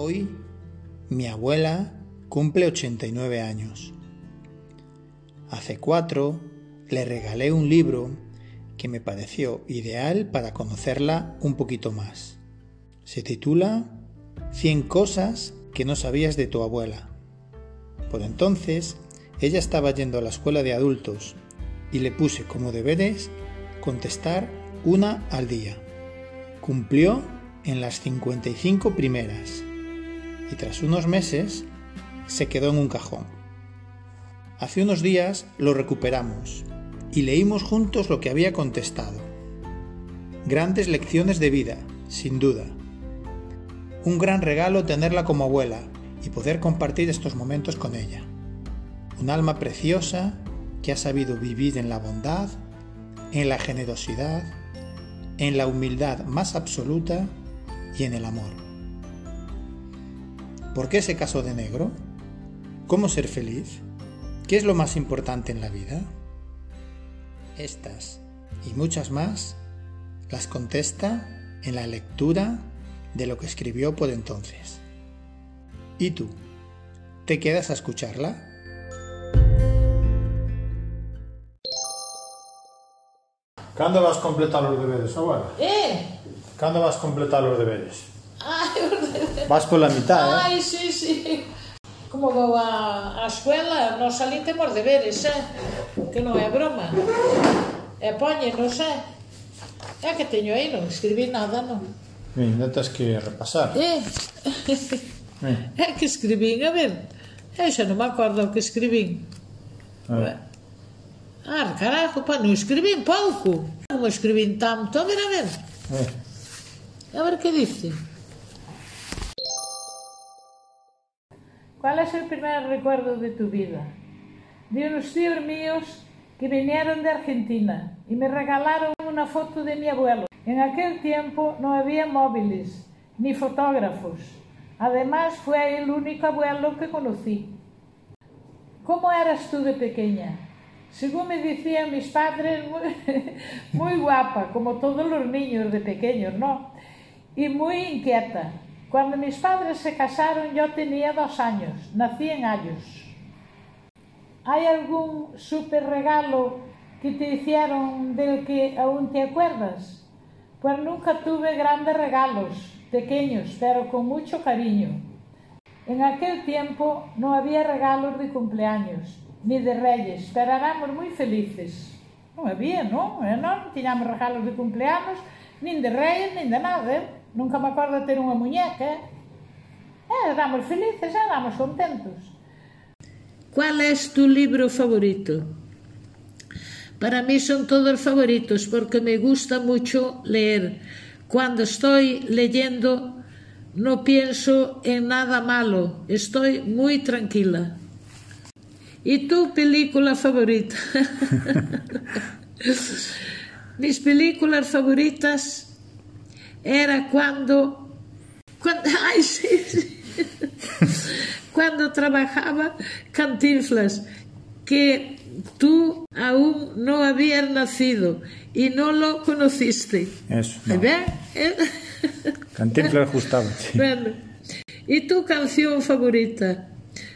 Hoy mi abuela cumple 89 años. Hace cuatro le regalé un libro que me pareció ideal para conocerla un poquito más. Se titula 100 cosas que no sabías de tu abuela. Por entonces, ella estaba yendo a la escuela de adultos y le puse como deberes contestar una al día. Cumplió en las 55 primeras y tras unos meses se quedó en un cajón. Hace unos días lo recuperamos y leímos juntos lo que había contestado. Grandes lecciones de vida, sin duda. Un gran regalo tenerla como abuela y poder compartir estos momentos con ella. Un alma preciosa que ha sabido vivir en la bondad, en la generosidad, en la humildad más absoluta y en el amor. ¿Por qué se casó de negro? ¿Cómo ser feliz? ¿Qué es lo más importante en la vida? Estas y muchas más las contesta en la lectura de lo que escribió por entonces. ¿Y tú? ¿Te quedas a escucharla? ¿Cuándo vas a completar los deberes, abuela? Eh? ¿Cuándo vas a completar los deberes? Vas pola mitad, eh? Ai, sí, sí. Como vou a, a escuela, nós ali temos deberes, eh? Que non é broma. E poñenos, eh? É que teño aí, non escribí nada, non? Mi, non tens que repasar. Eh? eh. É que escribín, a ver. Eu xa non me acordo o que escribín. Eh. Ah, carajo, pa, non escribín pouco. Como escribín tanto, a ver, a ver. Eh. A ver que dice. ¿Cuál es el primer recuerdo de tu vida? De unos tíos míos que vinieron de Argentina y me regalaron una foto de mi abuelo. En aquel tiempo no había móviles ni fotógrafos. Además fue el único abuelo que conocí. ¿Cómo eras tú de pequeña? Según me decían mis padres, muy, muy guapa, como todos los niños de pequeños, ¿no? Y muy inquieta. Cuando mis padres se casaron yo tenía dos años, nací en Ayos. ¿Hay algún super regalo que te hicieron del que aún te acuerdas? Pues nunca tuve grandes regalos, pequeños, pero con mucho cariño. En aquel tiempo no había regalos de cumpleaños, ni de reyes, pero éramos muy felices. Non había, non? E non tiñamos regalos de cumpleanos, nin de reyes, nin de nada. Eh? Nunca me acordo de ter unha muñeca. eh? Éramos felices, éramos contentos. ¿Cuál es tu libro favorito? Para mí son todos favoritos porque me gusta mucho leer. Cuando estoy leyendo no pienso en nada malo, estoy muy tranquila. ¿Y tu película favorita? Mis películas favoritas era cuando, cuando ay, sí, sí. cuando trabajaba Cantinflas, que tú aún no habías nacido y no lo conociste. Eso, no. ¿Ve? ¿Eh? Cantinflas gustaba, sí. Bueno, ¿y tu canción favorita?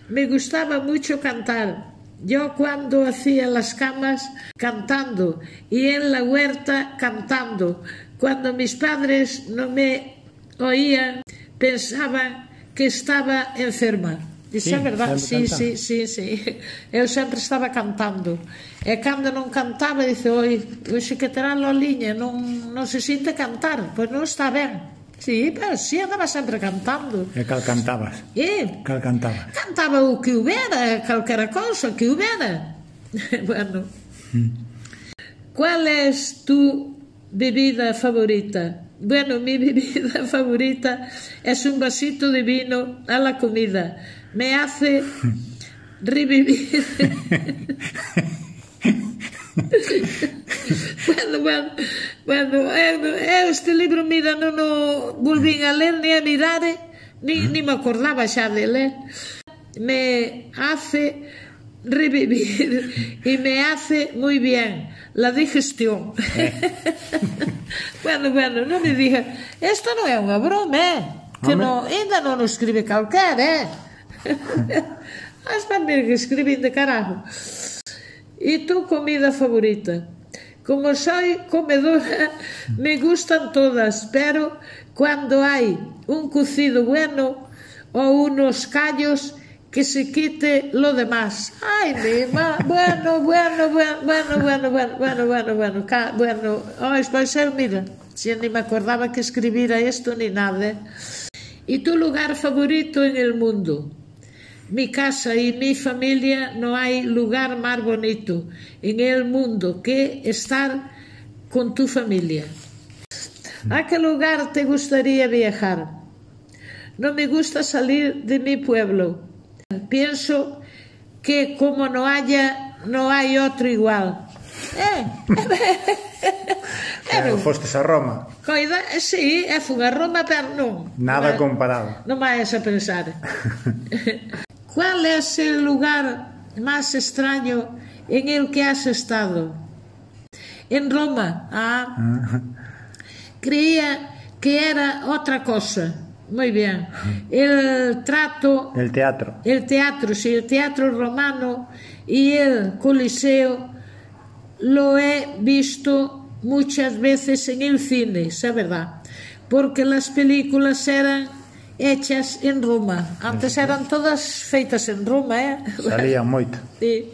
Me gustaba mucho cantar. Yo cuando hacía las camas cantando y en la huerta cantando. Cuando mis padres no me oían, pensaba que estaba enferma. Isso sí, é verdade, sí, cantando. sí, sí, sí. Eu sempre estaba cantando. E cando non cantaba, dice, oi, hoxe que terá Loliña, non, non se sinte cantar, pois non está ben. Sí, pero sí, andaba sempre cantando. E cal cantabas? E? Cal cantabas? Cantaba o que houbera, calquera cousa que houbera. bueno. Mm. Qual és tu bebida favorita? Bueno, mi bebida favorita es un vasito de vino a la comida. Me hace revivir. bueno, bueno, bueno, eu, eu este libro, mira, non o volvín a ler, ni a mirar, eh, ni, ni me acordaba xa de ler. Me hace revivir y me hace muy bien la digestión. bueno, bueno, non me diga, esto non é unha broma, eh? Que non, ainda non o escribe calquer, eh? As maneiras que escribín de carajo. E tu comida favorita? Como soy comedora, me gustan todas, pero cuando hay un cocido bueno o unos callos, que se quite lo demás. Ay, mi ma, bueno, bueno, bueno, bueno, bueno, bueno, bueno, bueno, bueno, ca- bueno, oh, pois eu, mira, si ni me acordaba que escribira esto ni nada. eh. ¿Y tu lugar favorito en el mundo? Mi casa y mi familia no hay lugar más bonito en el mundo que estar con tu familia. ¿A qué lugar te gustaría viajar? No me gusta salir de mi pueblo. Pienso que como no haya, no hay otro igual. Eh, Claro, fostes a Roma. coida, sí, é fun a Roma, pero non. Nada non, comparado. Non vais a pensar. ¿Cuál es el lugar más extraño en el que has estado? En Roma. Ah, creía que era otra cosa. Muy bien. El trato, El teatro. el teatro, sí, el teatro romano y el coliseo lo he visto muchas veces en el cine, es verdad, porque las películas eran hechas en Roma. Antes eran todas feitas en Roma, ¿eh? Salían moito. Sí.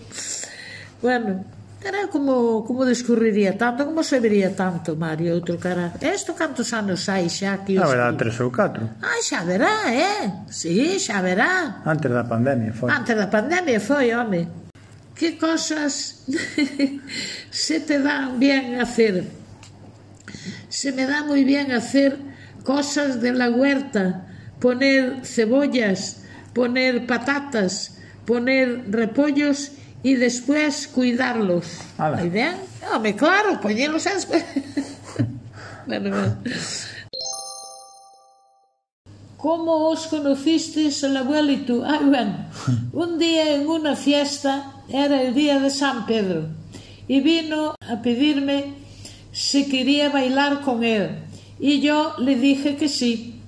Bueno, Era como, como descurriría tanto, como se vería tanto, Mario, outro cara. Esto cantos anos hai xa que... Os... Haberá tres ou catro. Ah, xa verá, eh? Sí, xa verá. Antes da pandemia foi. Antes da pandemia foi, home. Que cosas se te dan bien hacer. Se me dá moi bien hacer cosas de la huerta, poner cebollas, poner patatas, poner repollos y después cuidarlos. ¿Muy bien? Home, claro, poñelos e después... bueno, bueno. ¿Cómo os conocisteis el abuelo y tú? Ay, bueno, un día en una fiesta, era el día de San Pedro, y vino a pedirme si quería bailar con él. Y yo le dije que sí.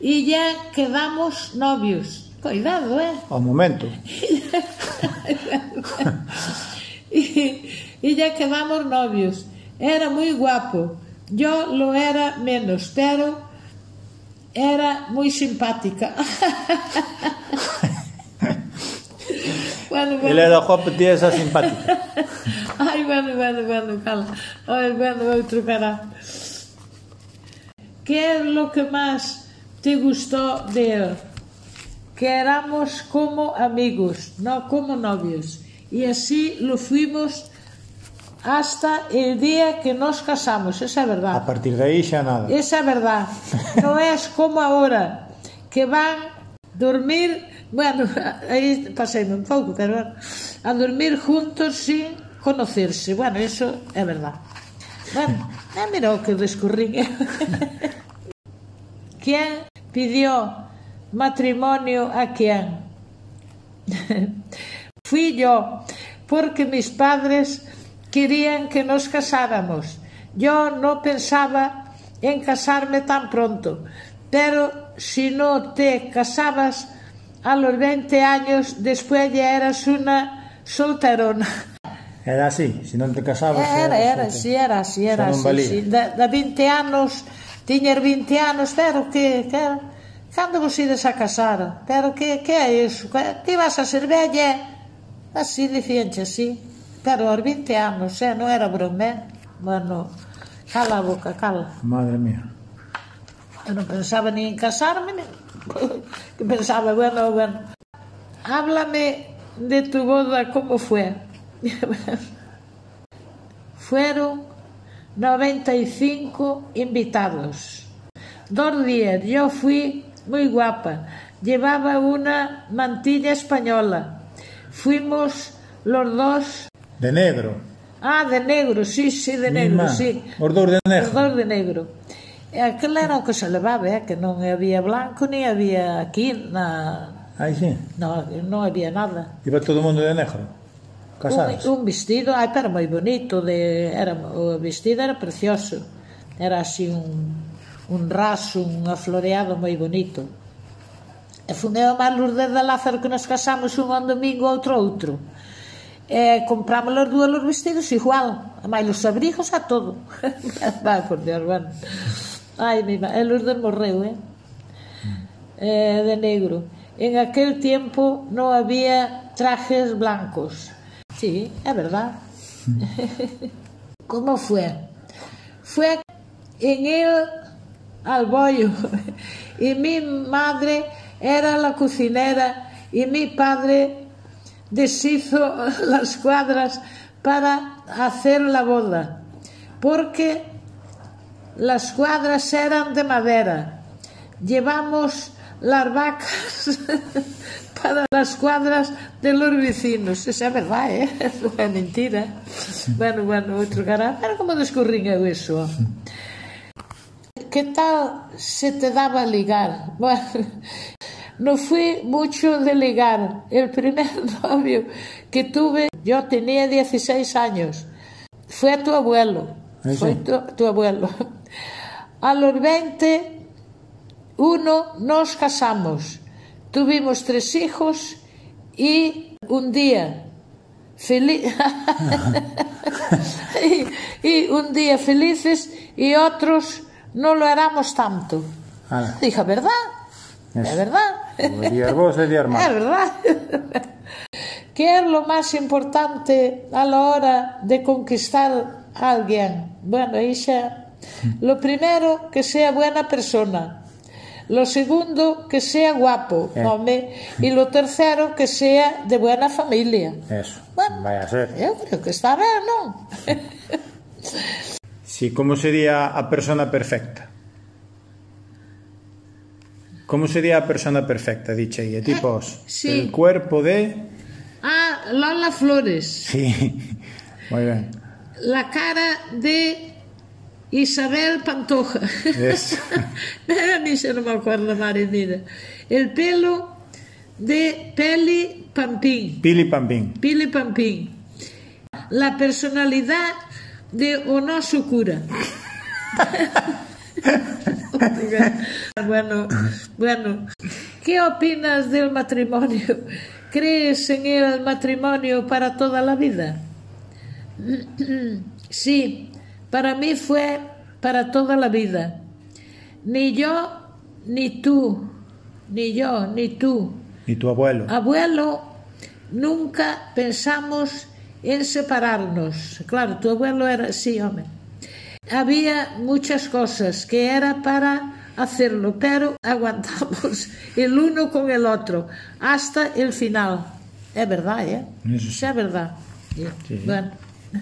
Y ya quedamos novios. Cuidado, ¿eh? Ao momento. y, y ya quedamos novios. Era muy guapo. Yo lo era menos, pero era muy simpática. bueno, bueno. Ele era guapo, tía esa simpática. Ai, bueno, bueno, bueno, cala. Ai, bueno, outro cara. ¿Qué es lo que más te gustó de él? Que éramos como amigos, no como novios. Y así lo fuimos hasta el día que nos casamos, esa es A verdad. partir de aí xa nada. Esa es verdad. No es como ahora, que van a dormir, bueno, ahí paséme un pouco, pero bueno, a dormir juntos sin conocerse. Bueno, eso es verdad. Bueno, eh, mira que descurrí. ¿Quién pidió matrimonio a quién? Fui yo, porque mis padres querían que nos casáramos. Yo no pensaba en casarme tan pronto, pero si no te casabas a los 20 años, después ya eras una solterona. Era así, se non te casabas... Era, era, si era, si era, non si, valía. si. Da, da 20 anos, tiñas 20 anos, pero que, que cando vos ides a casar? Pero que, que é iso? Que, vas a ser vella? Así dicíanche así. Pero aos 20 anos, eh, non era broma, eh? Bueno, cala a boca, cala. Madre mía. Eu non pensaba ni en casarme, ni... pensaba, bueno, bueno. Háblame de tu boda, ¿cómo fue? Fueron 95 invitados. Dos días, yo fui muy guapa. Llevaba una mantilla española. Fuimos los dos... De negro. Ah, de negro, sí, sí, de negro, Mima. sí. Os dous de negro. Os dous de negro. E aquel era o que se levaba, eh, que non había blanco, ni había aquí na... Aí sí? No, non había nada. Iba todo o mundo de negro? Casadas? Un, un vestido, ai, pero moi bonito, de, era, o vestido era precioso. Era así un, un raso, un afloreado moi bonito. E fun eu máis Lourdes de Lázaro que nos casamos un an domingo, outro outro. E compramos os dúas os vestidos igual, a máis os abrigos a todo. Vai, por Dios, bueno. Ai, mi e Lourdes morreu, eh? eh? De negro. En aquel tiempo non había trajes blancos. Sí, é verdad. Como fue? Fue en el alboyo y mi madre era la cocinera y mi padre deshizo las cuadras para hacer la boda, porque las cuadras eran de madera. Llevamos las vacas para las cuadras de los vecinos. Eso é verdade, eh? non é mentira. Bueno, bueno, outro cara, pero como descurrín eu iso? Que tal se te daba ligar? Bueno, no fui mucho de ligar. El primer novio que tuve, yo tenía 16 años. Fue a tu abuelo. ¿Ah, Fue tu, tu abuelo. A los 20, uno nos casamos. Tuvimos tres hijos y un día feliz y, y un día felices y otros no lo éramos tanto. Ala. Dije, ¿verdad? Es verdad. Día vos e Es hermano. verdad. ¿Qué es lo más importante a la hora de conquistar a alguien? Bueno, Isha, lo primero, que sea buena persona. Lo segundo, que sea guapo, Eh. home. Y lo tercero, que sea de buena familia. Eso. Bueno. Vai a ser. Eu creo que está ben, non? Sí, como sería a persona perfecta? Como sería a persona perfecta, diche aí? E tipos, sí. el cuerpo de... Ah, Lola Flores. Sí, moi ben. La cara de Isabel Pantoja. Es. Ni se no me acuerdo. El pelo de Peli Pampín. Pili Pampín. Pili Pampín. La personalidad de Onoso Cura. bueno, bueno. ¿Qué opinas del matrimonio? ¿Crees en el matrimonio para toda la vida? Sí, para mí fue para toda la vida. Ni yo, ni tú, ni yo, ni tú, E tu abuelo. abuelo, nunca pensamos en separarnos. Claro, tu abuelo era así, hombre. Había muchas cosas que era para hacerlo, pero aguantamos el uno con el otro hasta el final. Es verdad, ¿eh? Sí. es verdad. Sí. Bueno.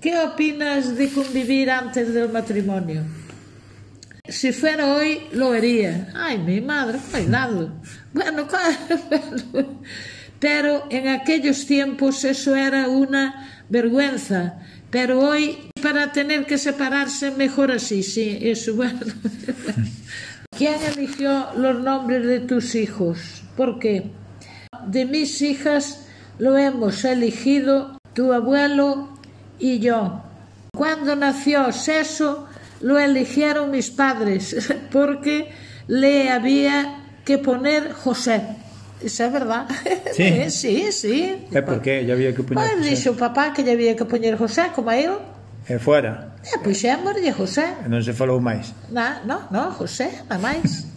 ¿Qué opinas de convivir antes del matrimonio? Si fuera hoy, lo haría. Ay, mi madre, cuidado. Bueno, bueno, pero en aquellos tiempos eso era una vergüenza. Pero hoy, para tener que separarse, mejor así, sí, eso, bueno. ¿Quién eligió los nombres de tus hijos? ¿Por qué? De mis hijas lo hemos elegido tu abuelo y yo. Cuando nació Seso, lo eligieron mis padres porque le había que poner José. Iso é verdad. Sí, eh, sí, sí. É porque lle había que poñer Pois ah, dixo o papá que lle había que poñer José, como eu. E fora. E eh, pois é, José. E non se falou máis. Na, no, no, José, nada máis.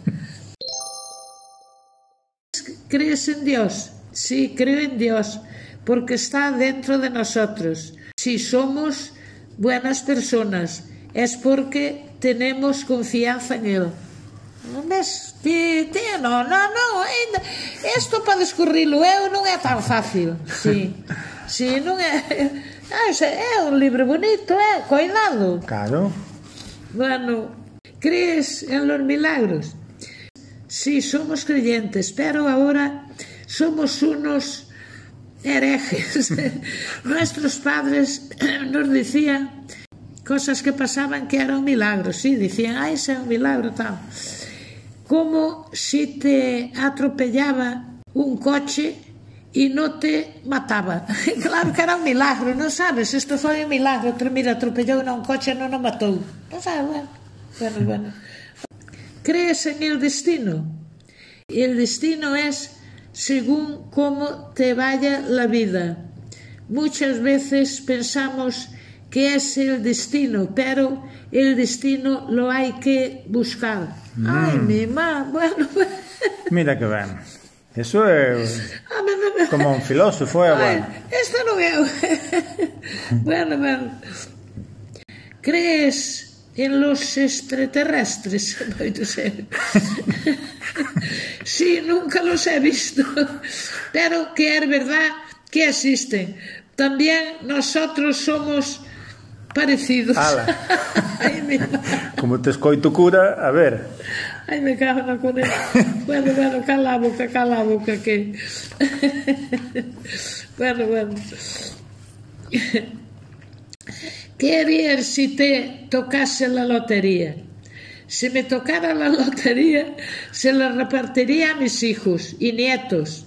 Crees en Dios? Sí, creo en Dios, porque está dentro de nosotros. Si somos buenas personas, es porque tenemos confianza en Él. Ves, ti, ti, non, non, non, ainda, isto para descurrilo eu non é tan fácil. Si, si, non é... Ah, é un libro bonito, é, coidado. Claro. Bueno, crees en los milagros. Si, somos creyentes, pero ahora somos unos herejes. Nuestros padres nos decían cosas que pasaban que eran milagros. Sí, decían, ay, ese es un milagro, tal. Como si te atropellaba un coche e non te mataba. claro que era un milagro, non sabes? Isto foi un milagro. Pero mira, atropellou un coche e non o matou. Non sabes, bueno. Bueno, bueno. ¿Crees en el destino? El destino es según cómo te vaya la vida. Muchas veces pensamos que es el destino, pero el destino lo hay que buscar. Mm. Ay, mi mamá, bueno. Mira que ben. Eso é ah, como un filósofo, é bueno. Isto non é... bueno, bueno. Crees en los extraterrestres? Moito serio. sí, nunca los he visto, pero que es verdad que existen. También nosotros somos parecidos. Ay, Como te escoito cura, a ver. Ai, me cago na con Bueno, bueno, cala a boca, cala a boca, que... bueno, bueno. ¿Qué harías si te tocase la lotería? Si me tocara la lotería, se la repartiría a mis hijos y nietos.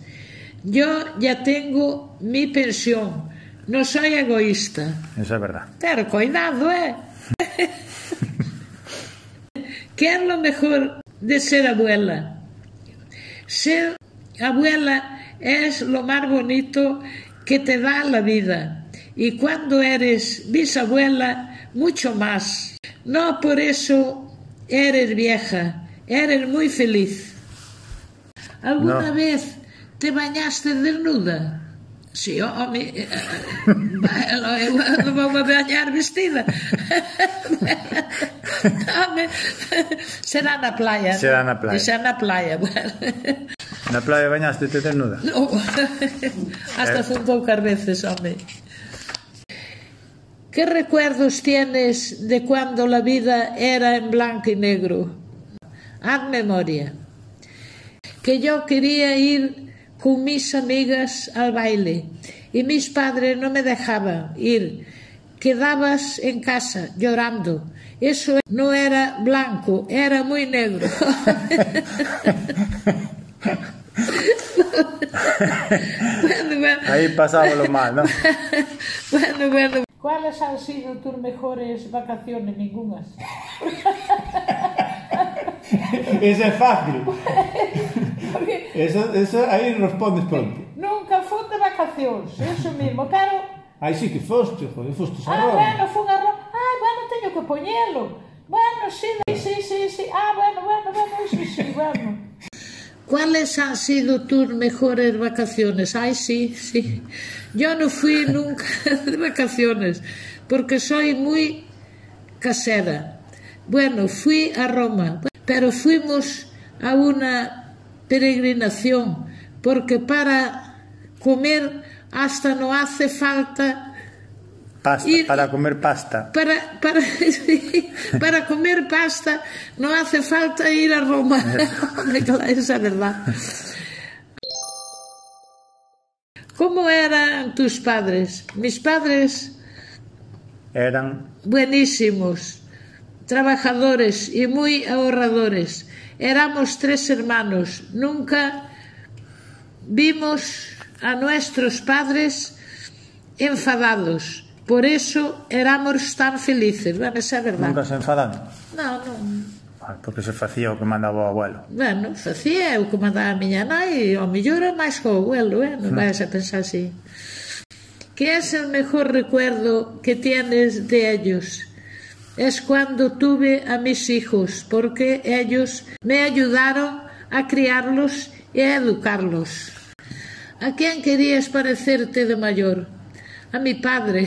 Yo ya tengo mi pensión. No soy egoísta. Eso es verdad. Pero cuidado, ¿eh? ¿Qué es lo mejor de ser abuela? Ser abuela es lo más bonito que te da la vida. Y cuando eres bisabuela, mucho más. No por eso eres vieja, eres muy feliz. ¿Alguna no. vez te bañaste desnuda? Sí, home, eu vou bañar vestida. home, será na playa. Será na playa. Será na playa, bueno. Na playa bañaste te desnuda? No. Hasta eh. son poucas veces, home. Que recuerdos tienes de cuando la vida era en blanco y negro? Haz memoria. Que yo quería ir con mis amigas al baile y mis padres no me dejaban ir. Quedabas en casa llorando. Eso no era blanco, era muy negro. bueno, bueno. Ahí pasaba lo mal, ¿no? bueno, bueno. ¿Cuáles han sido tus mejores vacaciones? Ningunas. Eso es fácil. eso, eso aí respondes pronto. Nunca fui de vacacións, eso mismo, pero... Aí sí que foste, joder, foste a Roma. Ah, bueno, fui a Roma. Ah, bueno, teño que poñelo. Bueno, sí, sí, sí, sí. Ah, bueno, bueno, bueno, sí, sí, bueno. ¿Cuáles han sido tus mejores vacaciones? Ay, sí, sí. Yo no fui nunca de vacaciones porque soy muy casera. Bueno, fui a Roma, pero fuimos a una peregrinación porque para comer hasta no hace falta Pasta, ir, para comer pasta. Para, para, para comer pasta no hace falta ir a Roma. Esa es verdad. ¿Cómo eran tus padres? Mis padres eran buenísimos, trabajadores y muy ahorradores. Éramos tres hermanos, nunca vimos a nuestros padres enfadados. Por eso éramos tan felices. Bueno, esa é verdade. Nunca se enfadan? Non, non. Ah, porque se facía o que mandaba o abuelo. Bueno, facía o que mandaba a miña nai, o mellor é máis que o abuelo, eh? non vais a pensar así. Que é o mellor recuerdo que tienes de ellos? Es cuando tuve a mis hijos, porque ellos me ayudaron a criarlos y a educarlos. ¿A quién querías parecerte de mayor? a mi padre.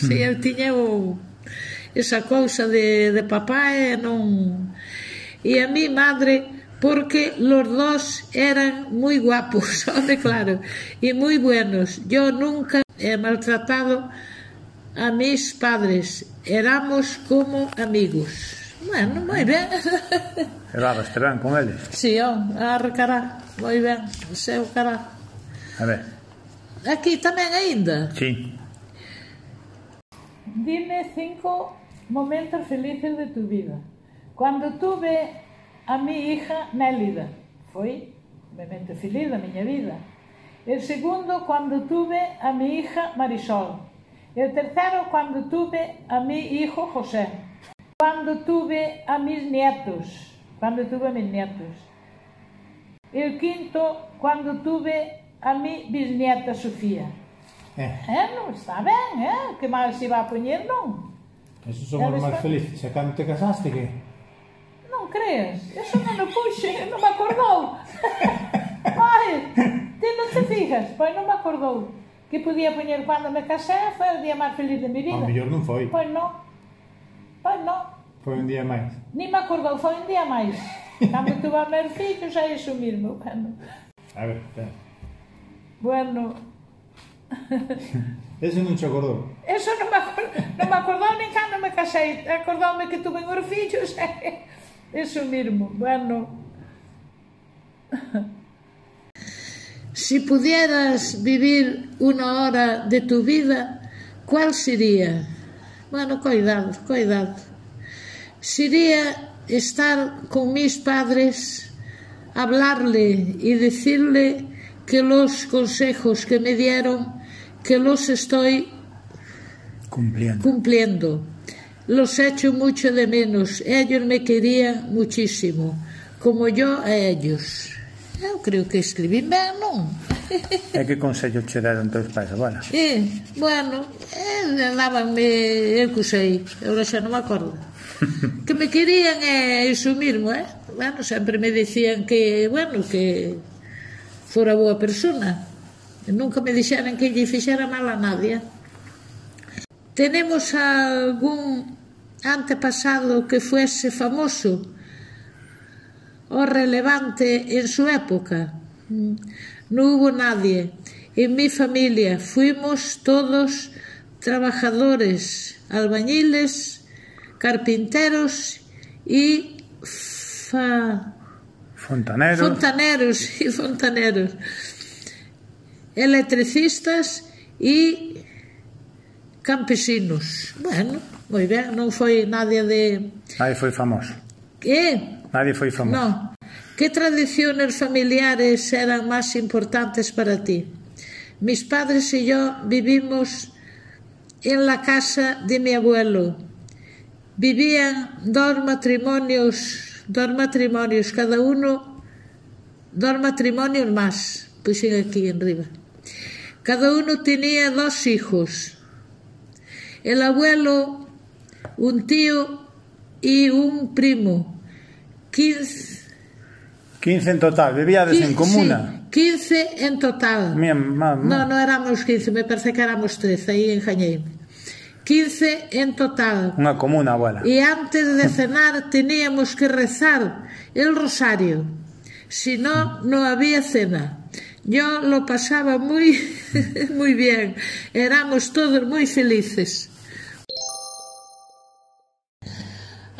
si eu tiña o, esa cousa de, papá e non... E a mi madre porque los dos eran muy guapos, claro, y muy buenos. Yo nunca he maltratado a mis padres, éramos como amigos. Bueno, moi ben. Levabaste ben con eles? Si, sí, on, arcará, moi ben, o seu cará. A ver. Aquí tamén aínda? Si. Sí. Dime cinco momentos felices de tu vida. Cando tuve a mi hija Nélida, foi obviamente feliz da miña vida. el segundo, cando tuve a mi hija Marisol, E o terceiro, cuando tuve a mi hijo José. Cuando tuve a mis nietos. Cuando tuve a mis nietos. E o quinto, cuando tuve a mi bisnieta Sofía. Eh. Eh, non está ben, eh? Que mal se va a poñer, non? Esos son os máis felices. Se cando te casaste, que? Non crees? Eso non o puxe, non me acordou. Ai, ti non te fijas, pois non me acordou que podía poñer cando me casé, foi o día máis feliz de mi vida. O mellor non foi. Pois non. Pois non. Foi un día máis. Ni me acordou, foi un día máis. Cando tuve a meus fillos, é iso mesmo. Bueno. A ver, espera. Bueno. Eso non te acordou? Eso non me, acordou, non me acordou nin cando me casei. Acordoume que tuve os fillos. Eso mesmo. Bueno. Si pudieras vivir una hora de tu vida, ¿cuál sería? Bueno, cuidado, cuidado. Sería estar con mis padres, hablarle y decirle que los consejos que me dieron, que los estoy Cumpliendo. cumpliendo. Los echo mucho de menos. Ellos me querían muchísimo, como yo a ellos. Eu creo que escribín ben, non? E que consello che deron teus pais, abuela? E, eh, bueno, eh, dábanme, eh, eu que sei, eu xa non me acordo. que me querían é eh, iso mismo, eh? Bueno, sempre me dicían que, bueno, que fora boa persona. E nunca me dixeran que lle fixera mal a nadie. Tenemos algún antepasado que fuese famoso, o relevante en su época. No hubo nadie. En mi familia fuimos todos trabajadores, albañiles, carpinteros y fa... fontaneros. fontaneros y fontaneros, electricistas y campesinos. Bueno, moi ben, non foi nadie de... Aí foi famoso. Eh, Nadie foi famoso. no. ¿Qué tradiciones familiares eran más importantes para ti? Mis padres y yo vivimos en la casa de mi abuelo. Vivían dos matrimonios, dos matrimonios, cada uno, dos matrimonios más, puse aquí arriba. Cada uno tenía dos hijos. El abuelo, un tío y un primo. 15. 15 en total, vivíades en comuna. Sí, 15 en total. Mía, má, má. No, no éramos 15, me parece que éramos 13, aí engañeime. 15 en total. Unha comuna, abuela. E antes de cenar teníamos que rezar el rosario. Si no, no había cena. Yo lo pasaba muy, muy bien. Éramos todos muy felices.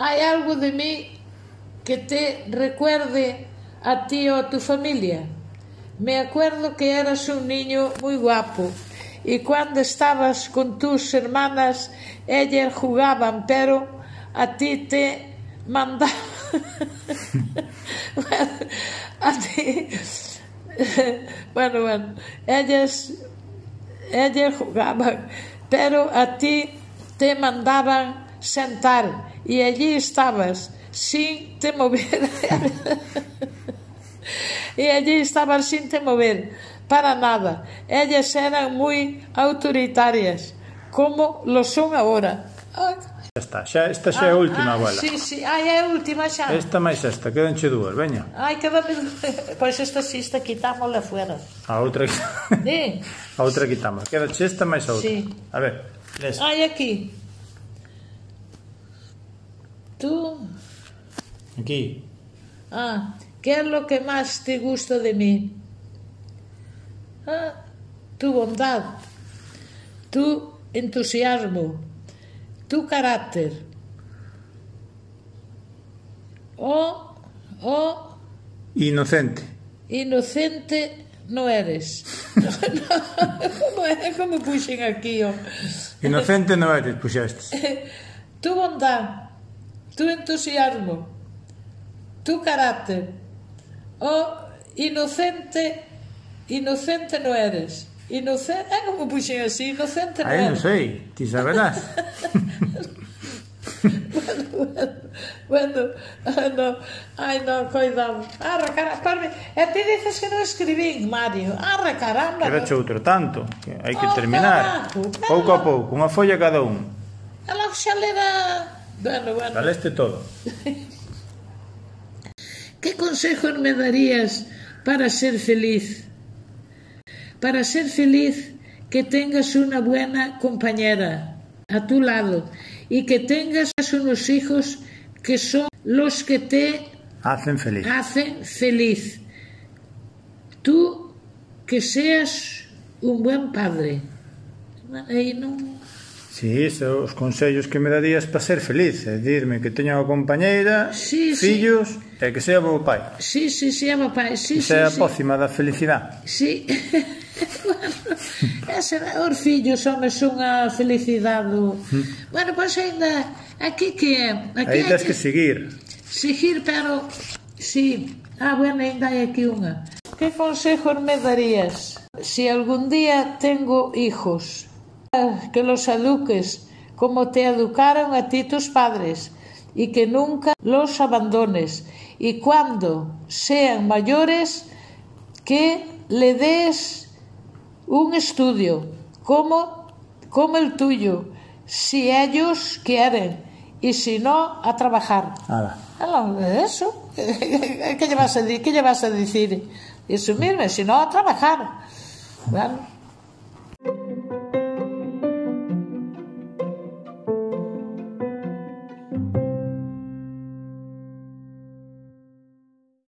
Hay algo de mí que te recuerde a ti o a tu familia? Me acuerdo que eras un niño muy guapo y cuando estabas con tus hermanas, ellas jugaban, pero a ti te mandaban. a ti. bueno, bueno, ellas, ellas jugaban, pero a ti te mandaban sentar y allí estabas sin te mover. e allí estaban sin te mover, para nada. Ellas eran moi autoritarias, como lo son agora. Xa está, xa, esta xa é a última, ah, abuela. Sí, sí, ah, ai, é a última xa. Esta máis esta, quedanche dúas, veña. Ai, quedame... Pois esta si, esta quitámosla fuera. A outra... Sí. a outra quitamos. Quedache esta máis a outra. Sí. A ver, les. Ai, aquí. Tú... Aquí. Ah, que é lo que máis te gusto de mí? Ah, tu bondad, tu entusiasmo, tu carácter. O, o... Inocente. Inocente no eres. como, é, como puxen aquí, ó. Inocente no eres, puxestes. tu bondad, tu entusiasmo, tu carácter. Oh, inocente, inocente no eres. Inocente, é como puxen así, inocente no Aí eres. non sei, ti saberás. bueno, bueno, bueno, no, ai no, coidado. Arra, caramba, parme, e ti dices que non escribín, Mario. Arra, caramba. Era outro tanto, que hai que oh, terminar. Carajo, pouco a pouco, unha folla cada un. Ela xa lera... Bueno, bueno. Daleste todo. ¿Qué consejos me darías para ser feliz? Para ser feliz, que tengas una buena compañera a tu lado y que tengas unos hijos que son los que te Hacen feliz. hacen feliz. Tú que seas un buen padre. Aí non... Si, so, os consellos que me darías para ser feliz, é dirme que teña unha compañeira, sí, fillos sí. e que sea bo pai. Sí, sí, sea bo pai, sí, que sí, sea sí. a pócima da felicidade. Sí. bueno, ese, os fillos son unha felicidade. Hmm. Bueno, pois pues ainda aquí que aquí ainda que, que seguir. Seguir, pero sí. Ah, bueno, ainda hai aquí unha. Que consejos me darías si algún día tengo hijos? Que los eduques como te educaron a ti tus padres y que nunca los abandones. Y cuando sean mayores, que le des un estudio como, como el tuyo, si ellos quieren, y si no, a trabajar. Aló, Eso, ¿qué llevas a, qué llevas a decir? Eso mismo, si no, a trabajar. Bueno,